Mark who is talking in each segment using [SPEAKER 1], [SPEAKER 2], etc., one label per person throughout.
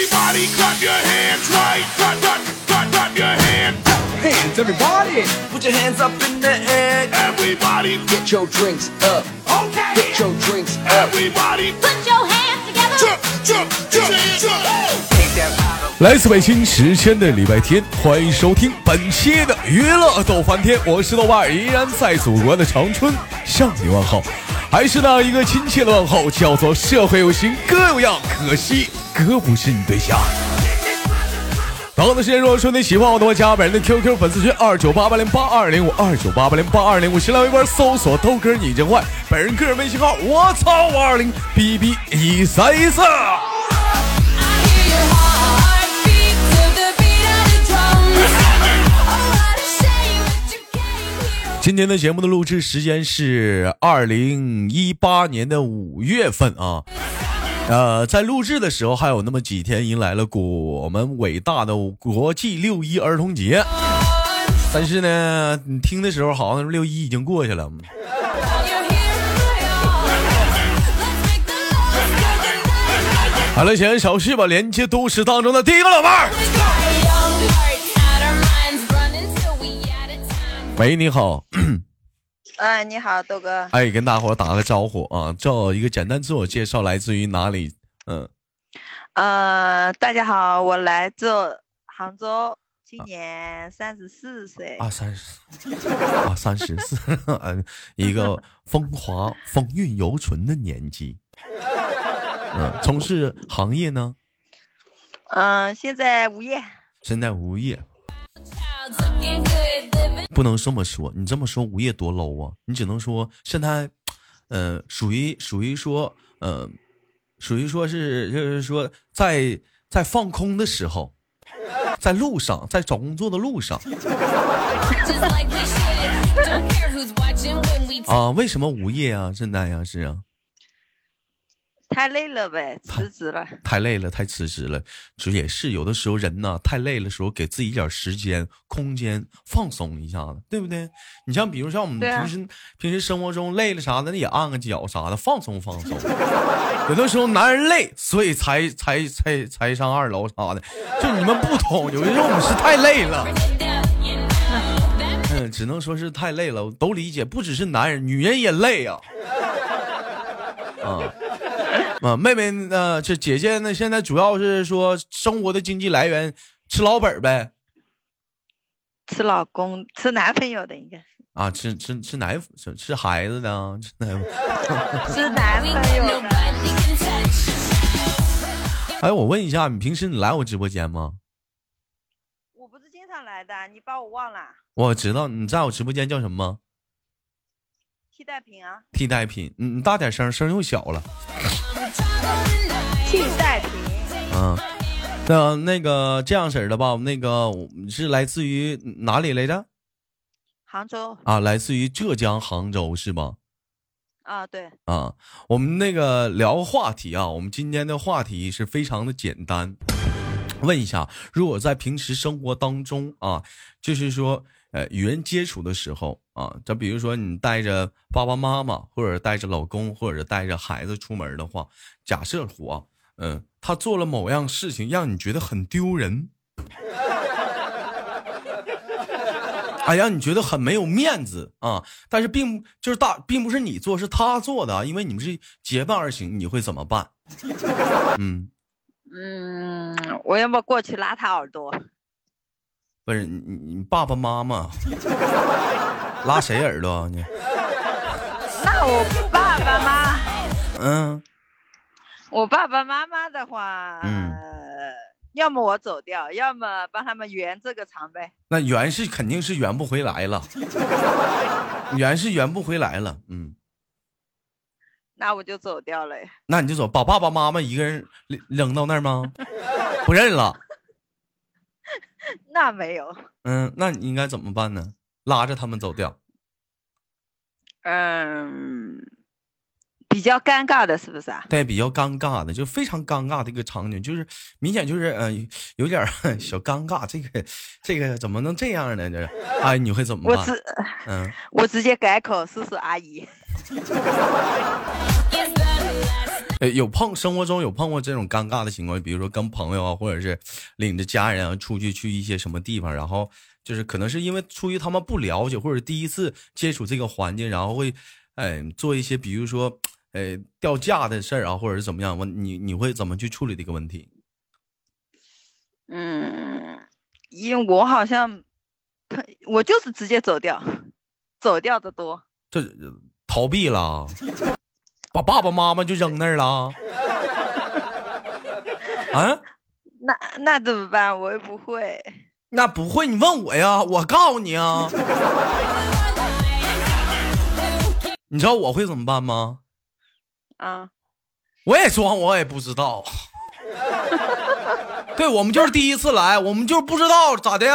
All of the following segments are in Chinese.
[SPEAKER 1] Everybody clap your hands right. Clap, clap, clap, clap your hands.
[SPEAKER 2] Hands, everybody!
[SPEAKER 3] Put your hands up in the air.
[SPEAKER 1] Everybody,
[SPEAKER 2] Get your drinks up.
[SPEAKER 1] okay.
[SPEAKER 2] Get your drinks up.
[SPEAKER 1] Everybody,
[SPEAKER 4] Put your hands together.
[SPEAKER 1] jump, jump, jump, jump.
[SPEAKER 3] Take that
[SPEAKER 5] 来自北京时间的礼拜天，欢迎收听本期的娱乐逗翻天，我是豆瓣，依然在祖国的长春向你问好，还是那一个亲切的问候，叫做社会有型哥有样，可惜哥不是你对象。同的时间，如果说你喜欢我的话，加本人的 QQ 粉丝群二九八八零八二零五二九八八零八二零五，新浪微博搜索豆哥你真坏，本人个人微信号我操五二零 B B 一三一四。今天的节目的录制时间是二零一八年的五月份啊，呃，在录制的时候还有那么几天，迎来了我们伟大的国际六一儿童节。但是呢，你听的时候好像六一已经过去了。好了，闲言少叙吧，连接都市当中的第一个老妹儿。喂，你好，
[SPEAKER 6] 哎，你好，豆哥。
[SPEAKER 5] 哎，跟大伙打个招呼啊，做一个简单自我介绍，来自于哪里？嗯，
[SPEAKER 6] 呃，大家好，我来自杭州，今年三十四岁。
[SPEAKER 5] 啊，三十，啊，三十四，嗯，一个风华风韵犹存的年纪。嗯，从事行业呢？
[SPEAKER 6] 嗯、现在无业。
[SPEAKER 5] 现在无业，不能这么说，你这么说午夜多 low 啊。你只能说现在呃属于属于说呃属于说是，就是说在在放空的时候，在路上，在找工作的路上。啊，为什么午夜啊，现在呀，是啊。
[SPEAKER 6] 太累了呗，辞职了。
[SPEAKER 5] 太累了，太辞职了。这也是有的时候人呐，太累了时候，给自己一点时间、空间，放松一下子，对不对？你像比如像我们平时、平时生活中累了啥的，也按个脚啥的，放松放松。有的时候男人累，所以才才才才上二楼啥的，就你们不懂，有的时候我们是太累了。嗯，只能说是太累了，都理解，不只是男人，女人也累呀、啊。啊，妹妹，呃，这姐姐呢？现在主要是说生活的经济来源吃老本儿呗，
[SPEAKER 6] 吃老公，吃男朋友的应该是
[SPEAKER 5] 啊，吃吃吃奶粉，吃吃孩子的啊，吃奶粉。
[SPEAKER 6] 吃男朋友.
[SPEAKER 5] 哎，我问一下，你平时你来我直播间吗？
[SPEAKER 6] 我不是经常来的，你把我忘了？
[SPEAKER 5] 我知道你在我直播间叫什么？
[SPEAKER 6] 替代品啊，
[SPEAKER 5] 替代品。你你大点声，声又小了。
[SPEAKER 6] 替代品。
[SPEAKER 5] 嗯，那那个这样式儿的吧，那个是来自于哪里来着？
[SPEAKER 6] 杭州
[SPEAKER 5] 啊，来自于浙江杭州是吗？
[SPEAKER 6] 啊，对，
[SPEAKER 5] 啊，我们那个聊个话题啊，我们今天的话题是非常的简单。问一下，如果在平时生活当中啊，就是说，呃，与人接触的时候啊，就比如说你带着爸爸妈妈，或者带着老公，或者带着孩子出门的话，假设我，嗯、他做了某样事情让你觉得很丢人，哎，让你觉得很没有面子啊！但是并就是大，并不是你做，是他做的，因为你们是结伴而行，你会怎么办？嗯，
[SPEAKER 6] 嗯，我要么过去拉他耳朵，
[SPEAKER 5] 不是你你你爸爸妈妈 拉谁耳朵啊？你
[SPEAKER 6] 那我爸爸妈，
[SPEAKER 5] 嗯
[SPEAKER 6] 我爸爸妈妈的话，
[SPEAKER 5] 嗯
[SPEAKER 6] 要么我走掉，要么帮他们圆这个场呗。
[SPEAKER 5] 那圆是肯定是圆不回来了，圆是圆不回来了。嗯，
[SPEAKER 6] 那我就走掉了。
[SPEAKER 5] 那你就走，把爸爸妈妈一个人扔扔到那儿吗？不认了。
[SPEAKER 6] 那没有，
[SPEAKER 5] 嗯，那你应该怎么办呢？拉着他们走掉。
[SPEAKER 6] 嗯，比较尴尬的，是不是啊？
[SPEAKER 5] 对，比较尴尬的，就非常尴尬的一个场景，就是明显就是呃有点 小尴尬。这个这个怎么能这样呢？这是，哎，你会怎么办？
[SPEAKER 6] 我直
[SPEAKER 5] 嗯，
[SPEAKER 6] 我直接改口，叔叔阿姨。
[SPEAKER 5] 呃，有碰生活中有碰过这种尴尬的情况，比如说跟朋友啊，或者是领着家人啊出去去一些什么地方，然后就是可能是因为出于他们不了解或者第一次接触这个环境，然后会，哎、做一些比如说，哎，掉价的事儿啊，或者是怎么样，我你你会怎么去处理这个问题？
[SPEAKER 6] 嗯，因为我好像，我就是直接走掉，走掉的多。
[SPEAKER 5] 这逃避了，把爸爸妈妈就扔那儿了，啊？
[SPEAKER 6] 那那怎么办？我又不会。
[SPEAKER 5] 那不会，你问我呀，我告诉你啊。你知道我会怎么办吗？
[SPEAKER 6] 啊，
[SPEAKER 5] 我也装，我也不知道。对我们就是第一次来，我们就是不知道咋的呀。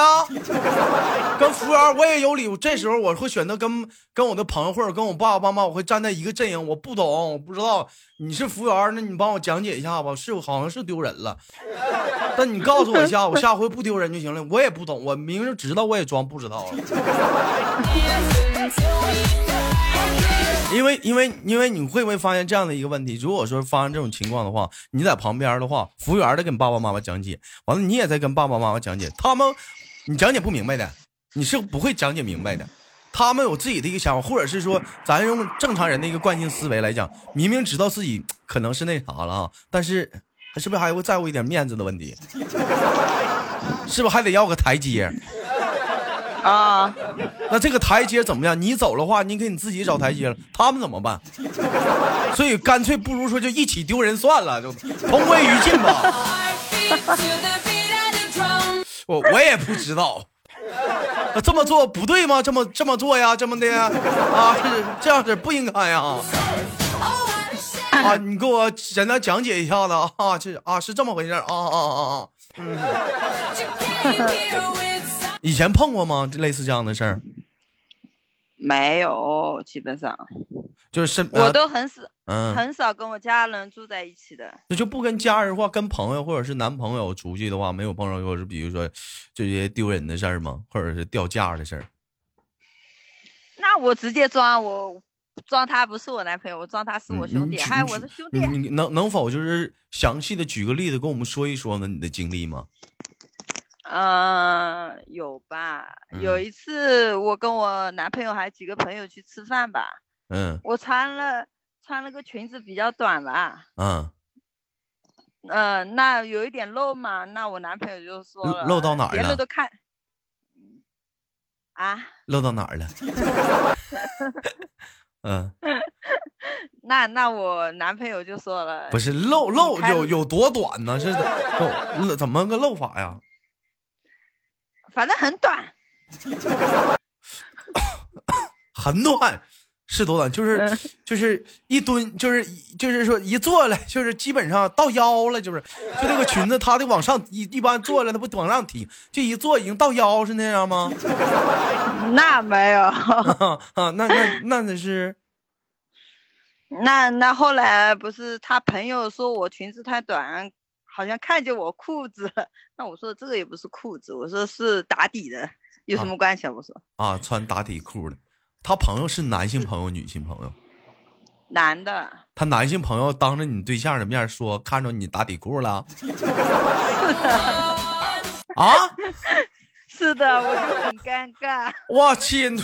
[SPEAKER 5] 跟服务员我也有理，这时候我会选择跟跟我的朋友或者跟我爸爸妈妈，我会站在一个阵营。我不懂，我不知道你是服务员，那你帮我讲解一下吧。是好像是丢人了，但你告诉我一下，我下回不丢人就行了。我也不懂，我明明知道，我也装不知道。因为因为因为你会不会发现这样的一个问题？如果说发生这种情况的话，你在旁边的话，服务员在跟爸爸妈妈讲解，完了你也在跟爸爸妈妈讲解，他们你讲解不明白的，你是不会讲解明白的。他们有自己的一个想法，或者是说，咱用正常人的一个惯性思维来讲，明明知道自己可能是那啥了啊，但是是不是还会在乎一点面子的问题？是不是还得要个台阶？
[SPEAKER 6] 啊，
[SPEAKER 5] 那这个台阶怎么样？你走的话，你给你自己找台阶了，他们怎么办？所以干脆不如说就一起丢人算了，就同归于尽吧。我我也不知道，那这么做不对吗？这么这么做呀？这么的？啊，这样子不应该呀？啊，你给我简单讲解一下子啊，这啊是这么回事啊啊啊啊！嗯，以前碰过吗？类似这样的事儿，
[SPEAKER 6] 没有，基本上
[SPEAKER 5] 就是身
[SPEAKER 6] 我都很少
[SPEAKER 5] 嗯，
[SPEAKER 6] 很少跟我家人住在一起的。
[SPEAKER 5] 那就不跟家人或跟朋友或者是男朋友出去的话，没有碰上过是比如说这些丢人的事儿吗？或者是掉价的事儿？
[SPEAKER 6] 那我直接装我装他不是我男朋友，我装他是我兄弟，
[SPEAKER 5] 嗯你举
[SPEAKER 6] 还有
[SPEAKER 5] 你
[SPEAKER 6] 我的兄弟。
[SPEAKER 5] 你能能否就是详细的举个例子跟我们说一说呢？你的经历吗？
[SPEAKER 6] 嗯，有吧？有
[SPEAKER 5] 嗯。
[SPEAKER 6] 一次我跟我男朋友还几个朋友去吃饭吧，
[SPEAKER 5] 嗯。
[SPEAKER 6] 我穿了穿了个裙子比较短吧，
[SPEAKER 5] 嗯，
[SPEAKER 6] 嗯、那有一点露嘛，那我男朋友就说
[SPEAKER 5] 露
[SPEAKER 6] 了，
[SPEAKER 5] 露到哪儿了
[SPEAKER 6] 别人都看，啊，
[SPEAKER 5] 露到哪儿了？嗯，
[SPEAKER 6] 那那我男朋友就说了，
[SPEAKER 5] 不是露
[SPEAKER 6] 露
[SPEAKER 5] 有有多短呢？是漏漏怎么个露法呀？
[SPEAKER 6] 反正很短，
[SPEAKER 5] 很短，是多短？就是
[SPEAKER 6] 嗯
[SPEAKER 5] 就是一蹲，就是就是说一坐了，就是基本上到腰了，就是就那个裙子，它得往上一一般坐了，它不往上提，就一坐已经到腰是那样吗？
[SPEAKER 6] 那没有，
[SPEAKER 5] 啊，那那那那是
[SPEAKER 6] 那那后来不是他朋友说我裙子太短，好像看见我裤子了，那我说这个也不是裤子，我说是打底的，有什
[SPEAKER 5] 啊
[SPEAKER 6] 么关系啊？我说
[SPEAKER 5] 啊，穿打底裤的。他朋友是男性朋友，女性朋友。
[SPEAKER 6] 男的，
[SPEAKER 5] 他男性朋友当着你对象的面说看着你打底裤了。啊！
[SPEAKER 6] 是的，我就很尴尬。
[SPEAKER 5] 我去，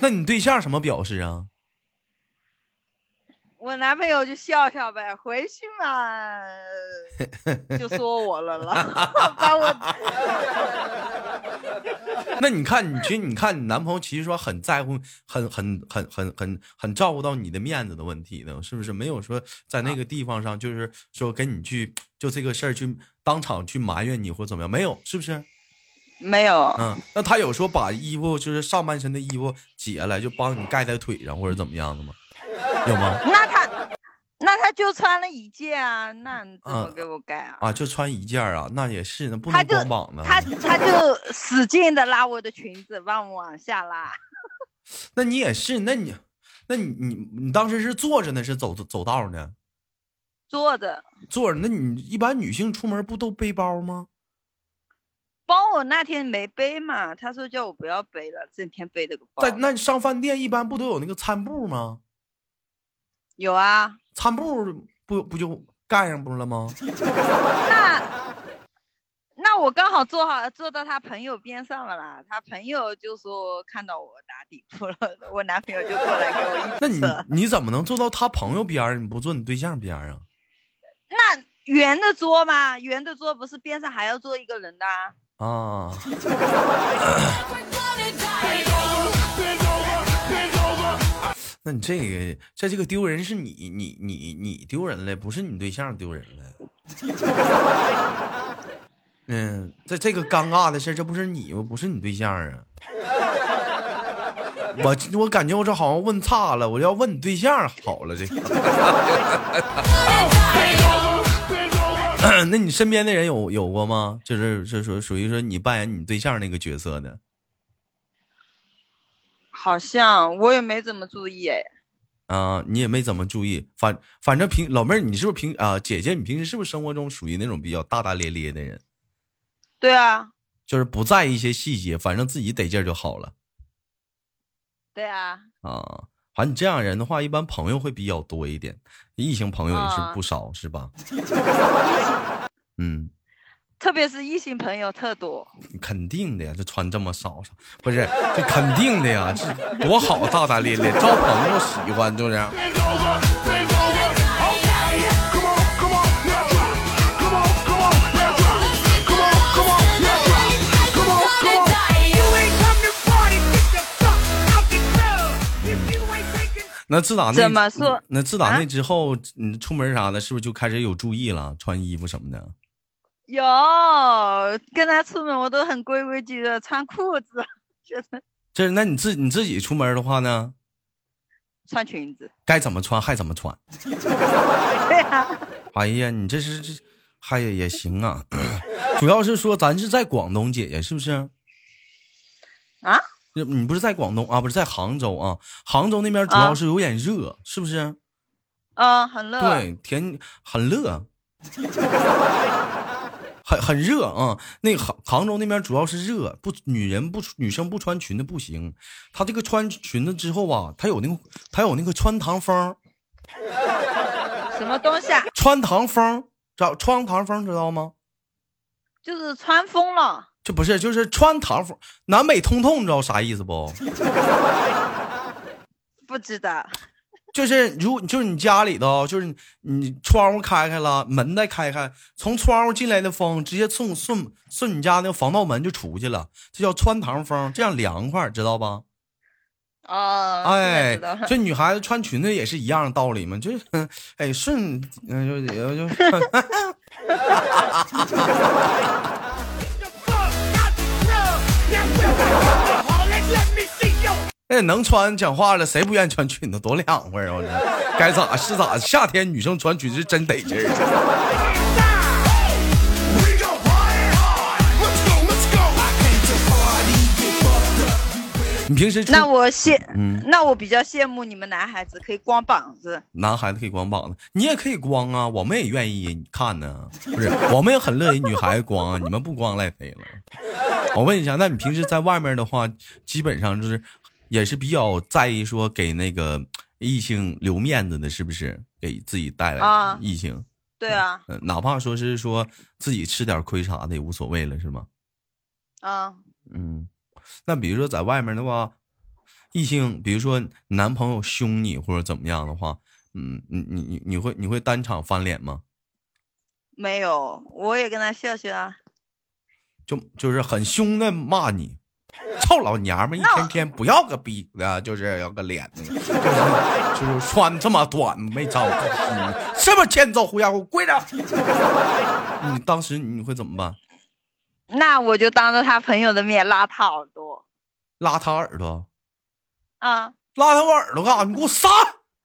[SPEAKER 5] 那你对象什么表示啊？
[SPEAKER 6] 我男朋友就笑笑呗，回去嘛，就说我了了，把我
[SPEAKER 5] 那你看，你其实你看，你男朋友其实说很在乎，很很很很很很照顾到你的面子的问题呢，是不是？没有说在那个地方上，就是说跟你去就这个事儿去当场去埋怨你或怎么样，没有，是不是？
[SPEAKER 6] 没有，
[SPEAKER 5] 嗯，那他有说把衣服就是上半身的衣服解下来，就帮你盖在腿上或者怎么样的吗？有吗？
[SPEAKER 6] 那他那他就穿了一件啊，那你怎么
[SPEAKER 5] 嗯
[SPEAKER 6] 给我盖啊？
[SPEAKER 5] 啊，就穿一件啊，那也是，那不能光膀子。
[SPEAKER 6] 他他就使劲的拉我的裙子，往我往下拉。
[SPEAKER 5] 那你也是，那你，那你你你当时是坐着呢，是走走道呢？
[SPEAKER 6] 坐着，
[SPEAKER 5] 坐着，那你一般女性出门不都背包吗？
[SPEAKER 6] 包我那天没背嘛，他说叫我不要背了，整天背这个包。
[SPEAKER 5] 在那你上饭店一般不都有那个餐布吗？
[SPEAKER 6] 有啊，
[SPEAKER 5] 餐布不不就盖上不了吗？
[SPEAKER 6] 那那我刚好坐好坐到他朋友边上了啦，他朋友就说看到我打底裤了，我男朋友就过来给我
[SPEAKER 5] 那你。你怎么能坐到他朋友边儿？你不坐你对象边儿啊？
[SPEAKER 6] 那圆的桌吗，圆的桌不是边上还要坐一个人的啊？
[SPEAKER 5] 啊，那你这个在这个丢人是你你你你丢人了，不是你对象丢人了。嗯，在这个尴尬的事，这不是你吗，不是你对象啊。我我感觉我这好像问差了，我要问你对象好了。这个，那你身边的人有有过吗？就是是属属于说你扮演你对象那个角色的
[SPEAKER 6] 好像我也没怎么注意哎。
[SPEAKER 5] 啊、你也没怎么注意。反反正平老妹儿，你是不是平啊、姐姐，你平时是不是生活中属于那种比较大大咧咧的人？
[SPEAKER 6] 对啊，
[SPEAKER 5] 就是不在意一些细节，反正自己得劲儿就好了
[SPEAKER 6] 对啊，
[SPEAKER 5] 啊。反正你这样人的话，一般朋友会比较多一点，异性朋友也是
[SPEAKER 6] 啊
[SPEAKER 5] 不少，是吧？嗯，
[SPEAKER 6] 特别是异性朋友特多，
[SPEAKER 5] 肯定的呀，这穿这么少，不是，这肯定的呀，这多好，大大咧咧，招朋友喜欢，就
[SPEAKER 1] 是。
[SPEAKER 5] 那自打那，
[SPEAKER 6] 怎么说？
[SPEAKER 5] 那自打那之后，你出门啥的，是不是就开始有注意了，穿衣服什么的。
[SPEAKER 6] 有跟他出门我都很规规矩矩的穿裤子，觉得
[SPEAKER 5] 这那你自你自己出门的话呢，
[SPEAKER 6] 穿裙子。
[SPEAKER 5] 该怎么穿还怎么穿。
[SPEAKER 6] 对啊，
[SPEAKER 5] 哎呀，你这是这，哎呀也行啊。主要是说咱是在广东，姐姐是不是？
[SPEAKER 6] 啊，
[SPEAKER 5] 你不是在广东啊？不是在杭州啊？杭州那边主要
[SPEAKER 6] 啊
[SPEAKER 5] 是有点热，是不是？
[SPEAKER 6] 嗯，很热。
[SPEAKER 5] 对，天很热，很很热啊、那个杭杭州那边主要是热，不女人不女生不穿裙子不行。她这个穿裙子之后吧，她有那个她有那个穿堂风，
[SPEAKER 6] 什么东西啊？
[SPEAKER 5] 穿堂风，知道穿堂风知道吗？
[SPEAKER 6] 就是穿风了。
[SPEAKER 5] 这不是，就是穿堂风，南北通透，你知道啥意思不？
[SPEAKER 6] 不知道。
[SPEAKER 5] 就是如果就是你家里头，就是你你窗户开开了，门再开开，从窗户进来的风直接顺顺顺你家那个防盗门就出去了，这叫穿堂风，这样凉快，知道吧？
[SPEAKER 6] 哦，
[SPEAKER 5] 哎这女孩子穿裙子也是一样的道理嘛，就是哎顺，嗯、就就就 那能穿讲话了，谁不愿意穿裙子？多凉快啊！我这 该咋是咋，夏天女生穿裙子真得劲儿。
[SPEAKER 1] We gon' party hard. Let's go, let's go. I came to party, get fucked up.
[SPEAKER 5] 你平时
[SPEAKER 6] 那我羡，
[SPEAKER 5] 嗯
[SPEAKER 6] 那我比较羡慕你们男孩子可以光膀子。
[SPEAKER 5] 男孩子可以光膀子，你也可以光啊，我们也愿意看呢。不是，我们也很乐意女孩子光啊，你们不光赖谁了？我问一下，那你平时在外面的话，基本上就是也是比较在意说给那个异性留面子的，是不是？给自己带来
[SPEAKER 6] 啊
[SPEAKER 5] 异性，
[SPEAKER 6] 对啊，
[SPEAKER 5] 嗯、哪怕说是说自己吃点亏啥的也无所谓了，是吗？
[SPEAKER 6] 啊，
[SPEAKER 5] 嗯，那比如说在外面的话，异性，比如说男朋友凶你或者怎么样的话，嗯，你你你你会你会当场翻脸吗？
[SPEAKER 6] 没有，我也跟他笑笑啊。
[SPEAKER 5] 就就是很凶的骂你，臭老娘们，一天天不要个逼的，就是要个脸，就是就是穿这么短没长个心，是不是欠揍？胡家伙，跪着！你当时你会怎么办？
[SPEAKER 6] 那我就当着他朋友的面拉他耳朵
[SPEAKER 5] 拉他耳朵，
[SPEAKER 6] 啊，
[SPEAKER 5] 拉他我耳朵干啥？你给我撒！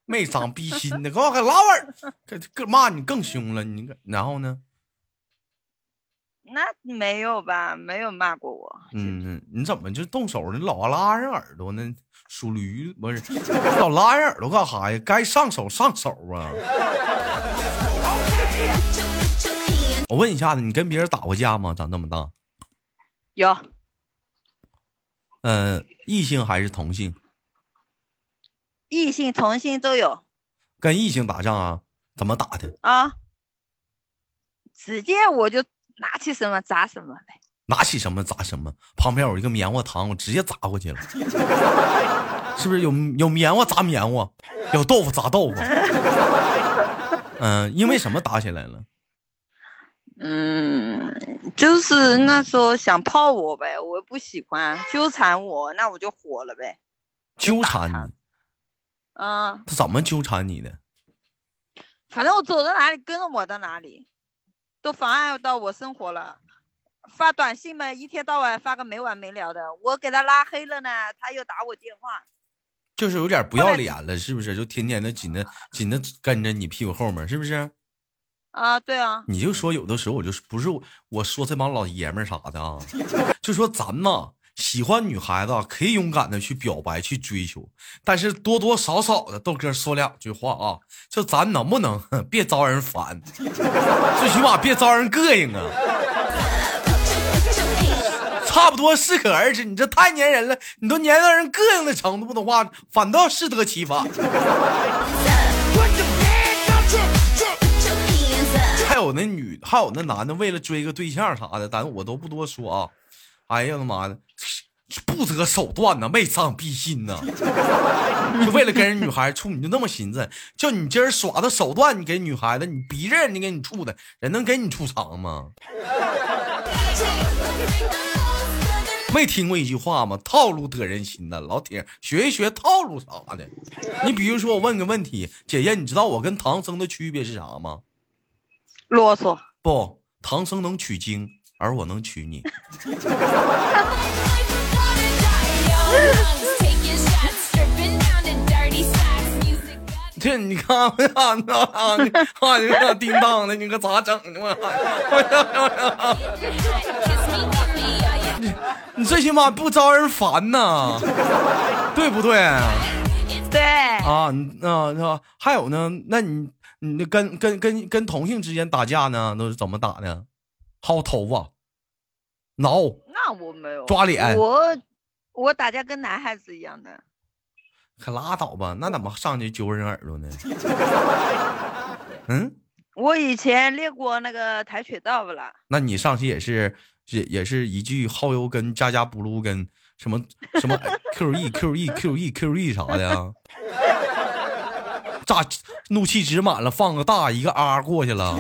[SPEAKER 5] 没长逼心的，给我给拉我耳，这这骂你更凶了。你然后呢？
[SPEAKER 6] 那没有吧？没有骂过我。
[SPEAKER 5] 嗯，你怎么就动手呢？老拉人耳朵呢？属驴不是？老拉人耳朵干啥呀？该上手上手啊！我问一下子，你跟别人打过架吗？长这么大，
[SPEAKER 6] 有
[SPEAKER 5] 嗯、异性还是同性？
[SPEAKER 6] 异性、同性都有
[SPEAKER 5] 跟异性打仗啊？怎么打的？
[SPEAKER 6] 啊。直接我就拿起什么砸什么呗。
[SPEAKER 5] 拿起什么砸什么，旁边有一个棉花糖，我直接砸过去了，是不是有有棉花砸棉花，有豆腐砸豆腐？嗯、因为什么打起来了？
[SPEAKER 6] 嗯，就是那时候想泡我呗，我又不喜欢纠缠我，那我就火了呗。
[SPEAKER 5] 纠缠你，
[SPEAKER 6] 嗯，
[SPEAKER 5] 他怎么纠缠你的？
[SPEAKER 6] 反正我走到哪里跟着我到哪里，都妨碍到我生活了。发短信嘛，一天到晚发个没完没了的，我给他拉黑了呢，他又打我电话。
[SPEAKER 5] 就是有点不要脸了，是不是？就天天的紧的紧的跟着你屁股后面，是不是？
[SPEAKER 6] 啊，对啊，
[SPEAKER 5] 你就说有的时候我就是不是我说这帮老爷们儿啥的啊，就说咱呐喜欢女孩子啊可以勇敢的去表白去追求，但是多多少少的豆哥说两句话啊，就咱能不能哼 别招人烦，最起码别招人膈应啊。差不多适可而止，你这太粘人了，你都粘到人膈应的程度的话，反倒适得其反。还有那女，还有那男的，为了追个对象啥的，咱我都不多说啊。哎呀他妈的，不择手段呐，为伤必信呐，就为了跟人女孩处，你就那么寻思，就你今儿耍的手段，你给女孩子，你逼着人家给你处的，人能给你处长吗？没听过一句话吗？套路得人心呐，老铁，学一学套路啥的。你比如说，我问个问题，姐姐，你知道我跟唐僧的区别是啥吗？
[SPEAKER 6] 啰嗦。
[SPEAKER 5] 不，唐僧能取经，而我能娶你。这你看，啊，你看，你看，叮当的，你可咋整呢？我，你最起码不招人烦呐，对不对？
[SPEAKER 6] 对，
[SPEAKER 5] 啊，你啊，那、还有呢？那你你跟跟跟跟同性之间打架呢，都是怎么打的？薅头发、挠，
[SPEAKER 6] 那我没有
[SPEAKER 5] 抓脸
[SPEAKER 6] 我我打架跟男孩子一样的。
[SPEAKER 5] 可拉倒吧？那怎么上去揪人耳朵呢？嗯，
[SPEAKER 6] 我以前练过那个跆拳道不啦？
[SPEAKER 5] 那你上去也是也也是一句耗油跟加加布鲁跟什么什么 Q E Q E Q E Q E 啥的啊？炸怒气值满了，放个大一个 R 过去了。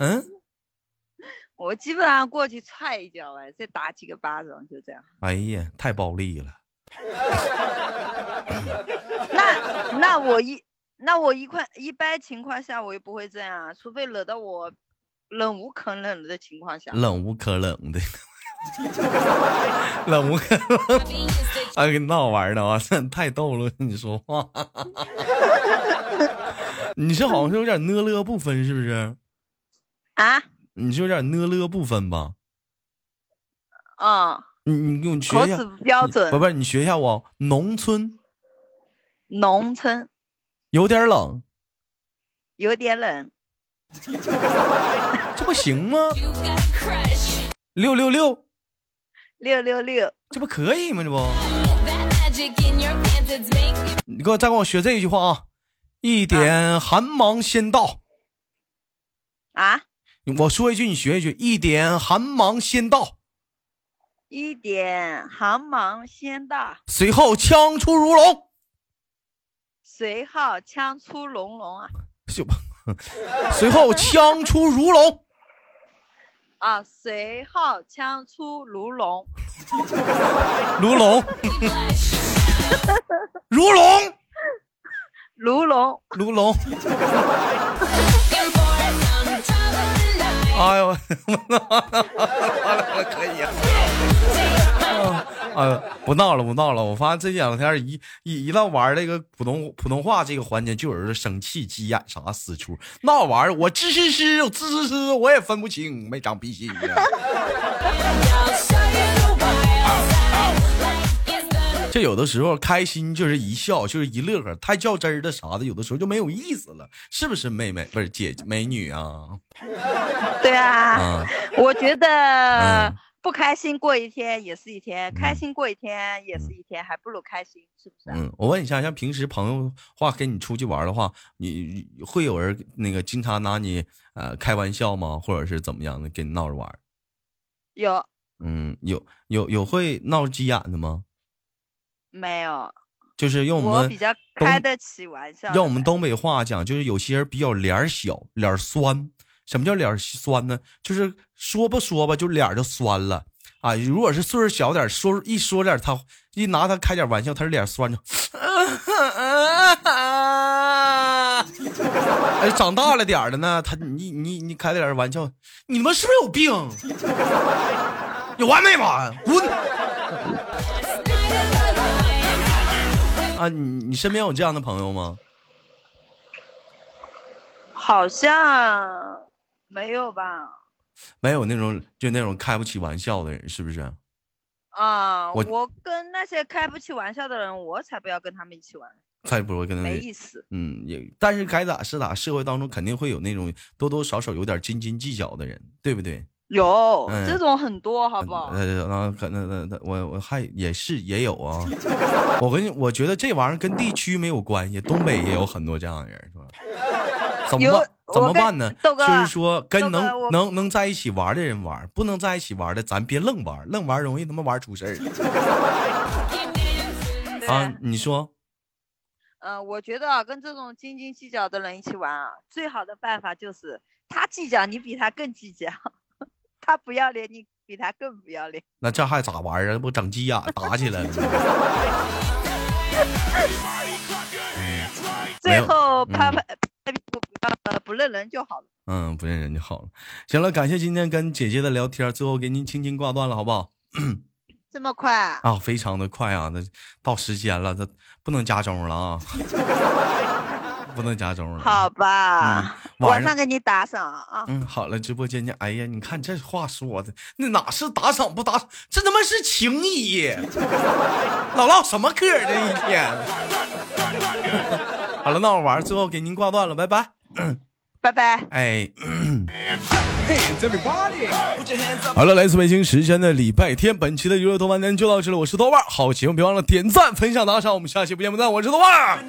[SPEAKER 5] 嗯，
[SPEAKER 6] 我基本上过去踹一脚呗，再打几个巴掌，就这样。
[SPEAKER 5] 哎呀，太暴力了。
[SPEAKER 6] 那那我一那我一块一般情况下我也不会这样啊，除非惹到我忍无可忍的情况下。
[SPEAKER 5] 忍无可忍的，冷无可冷，哎，跟闹玩呢啊，这太逗了，你说话，你这好像是有点呢了不分，是不是？
[SPEAKER 6] 啊，
[SPEAKER 5] 你是有点呢了不分吧？
[SPEAKER 6] 嗯，
[SPEAKER 5] 你你给我学一下
[SPEAKER 6] 口齿，标准
[SPEAKER 5] 不，不是你学一下我，农村
[SPEAKER 6] 农村
[SPEAKER 5] 有点冷，
[SPEAKER 6] 有点冷，
[SPEAKER 5] 这不行吗？六六六，
[SPEAKER 6] 六六六，
[SPEAKER 5] 这不可以吗？这不，你给我再给我学这一句话啊！一点寒芒先到。
[SPEAKER 6] 啊，
[SPEAKER 5] 我说一句，你学一句。一点寒芒先到，
[SPEAKER 6] 一点寒芒先到，
[SPEAKER 5] 随后枪出如龙。
[SPEAKER 6] 随后枪出隆隆啊。
[SPEAKER 5] 就 随后枪出如龙，
[SPEAKER 6] 啊，随后枪出如龙，
[SPEAKER 5] 如龙，如龙，
[SPEAKER 6] 如龙，
[SPEAKER 5] 如龙。哎呦，可以啊！啊，不闹了，不闹了。我发现这两天一一一到玩这个普通普通话这个环节，就有人生气、急眼啥死出。那玩意儿，我吱吱吱，我吱吱吱，我也分不清，没长鼻心 呢。这有的时候开心就是一笑，就是一乐呵，太较真儿的啥的，有的时候就没有意思了，是不是？妹妹不是姐姐美女啊？
[SPEAKER 6] 对啊，
[SPEAKER 5] 啊，
[SPEAKER 6] 我觉得
[SPEAKER 5] 嗯
[SPEAKER 6] 不开心过一天也是一天，开心过一天也是一天，还不如开心，是不是啊？
[SPEAKER 5] 嗯，我问一下，像平时朋友话跟你出去玩的话，你会有人那个经常拿你呃开玩笑吗？或者是怎么样的跟你闹着玩？
[SPEAKER 6] 有
[SPEAKER 5] 嗯，有有有会闹急眼的吗？
[SPEAKER 6] 没有？
[SPEAKER 5] 就是用我们
[SPEAKER 6] 我比较开得起玩笑。
[SPEAKER 5] 用我们东北话讲，就是有些人比较脸小，脸酸。什么叫脸酸呢？就是说不说吧，就脸就酸了啊。如果是岁数小点，说一说点他一拿他开点玩笑，他是脸酸就。哎，长大了点的呢，他你你你开点玩笑，你们是不是有病？有完没完？滚！啊，你你身边有这样的朋友吗？
[SPEAKER 6] 好像没有吧？
[SPEAKER 5] 没有那种就那种开不起玩笑的人，是不是？
[SPEAKER 6] 啊，
[SPEAKER 5] 我
[SPEAKER 6] 我跟那些开不起玩笑的人，我才不要跟他们一起玩，
[SPEAKER 5] 才不会跟他
[SPEAKER 6] 没
[SPEAKER 5] 们
[SPEAKER 6] 意思。
[SPEAKER 5] 嗯，也但是该咋是咋，社会当中肯定会有那种多多少少有点斤斤计较的人，对不对？
[SPEAKER 6] 有、
[SPEAKER 5] 嗯
[SPEAKER 6] 这种很多，好不好？
[SPEAKER 5] 呃，然后可能那那我我还也是也有啊，我跟你我觉得这玩意儿跟地区没有关系，东北也有很多这样的人，是吧？怎么办？怎么办呢？就是说跟能能能在一起玩的人玩，不能在一起玩的咱别愣玩，愣玩容易他妈玩出事儿 啊！你说
[SPEAKER 6] 呃，我觉得啊，跟这种斤斤计较的人一起玩啊，最好的办法就是他计较，你比他更计较；他不要脸，你比他更不要脸。
[SPEAKER 5] 那这还咋玩啊？不整急眼打起来了
[SPEAKER 6] 最
[SPEAKER 5] 有
[SPEAKER 6] 后拍
[SPEAKER 5] 嗯
[SPEAKER 6] 拍不不认人就好了。
[SPEAKER 5] 嗯，不认人就好了。行了，感谢今天跟姐姐的聊天，最后给您轻轻挂断了，好不好？
[SPEAKER 6] 这么快啊？
[SPEAKER 5] 啊，非常的快啊，那到时间了，这不能加钟了啊，不能加钟了。
[SPEAKER 6] 好吧，
[SPEAKER 5] 嗯晚上
[SPEAKER 6] 给你打赏啊。
[SPEAKER 5] 嗯，好了，直播间见。哎呀，你看这话说的，那哪是打赏不打赏，这他妈是情谊，老唠什么嗑儿这一天。好了，那我玩儿，最后给您挂断了，拜拜。
[SPEAKER 6] 拜拜。
[SPEAKER 5] 哎。
[SPEAKER 3] Up.
[SPEAKER 5] 好了，来自北京时间的礼拜天，本期的娱乐豆瓣天就到这里，我是豆瓣，好节目别忘了点赞、分享、打赏，我们下期不见不散，我是豆瓣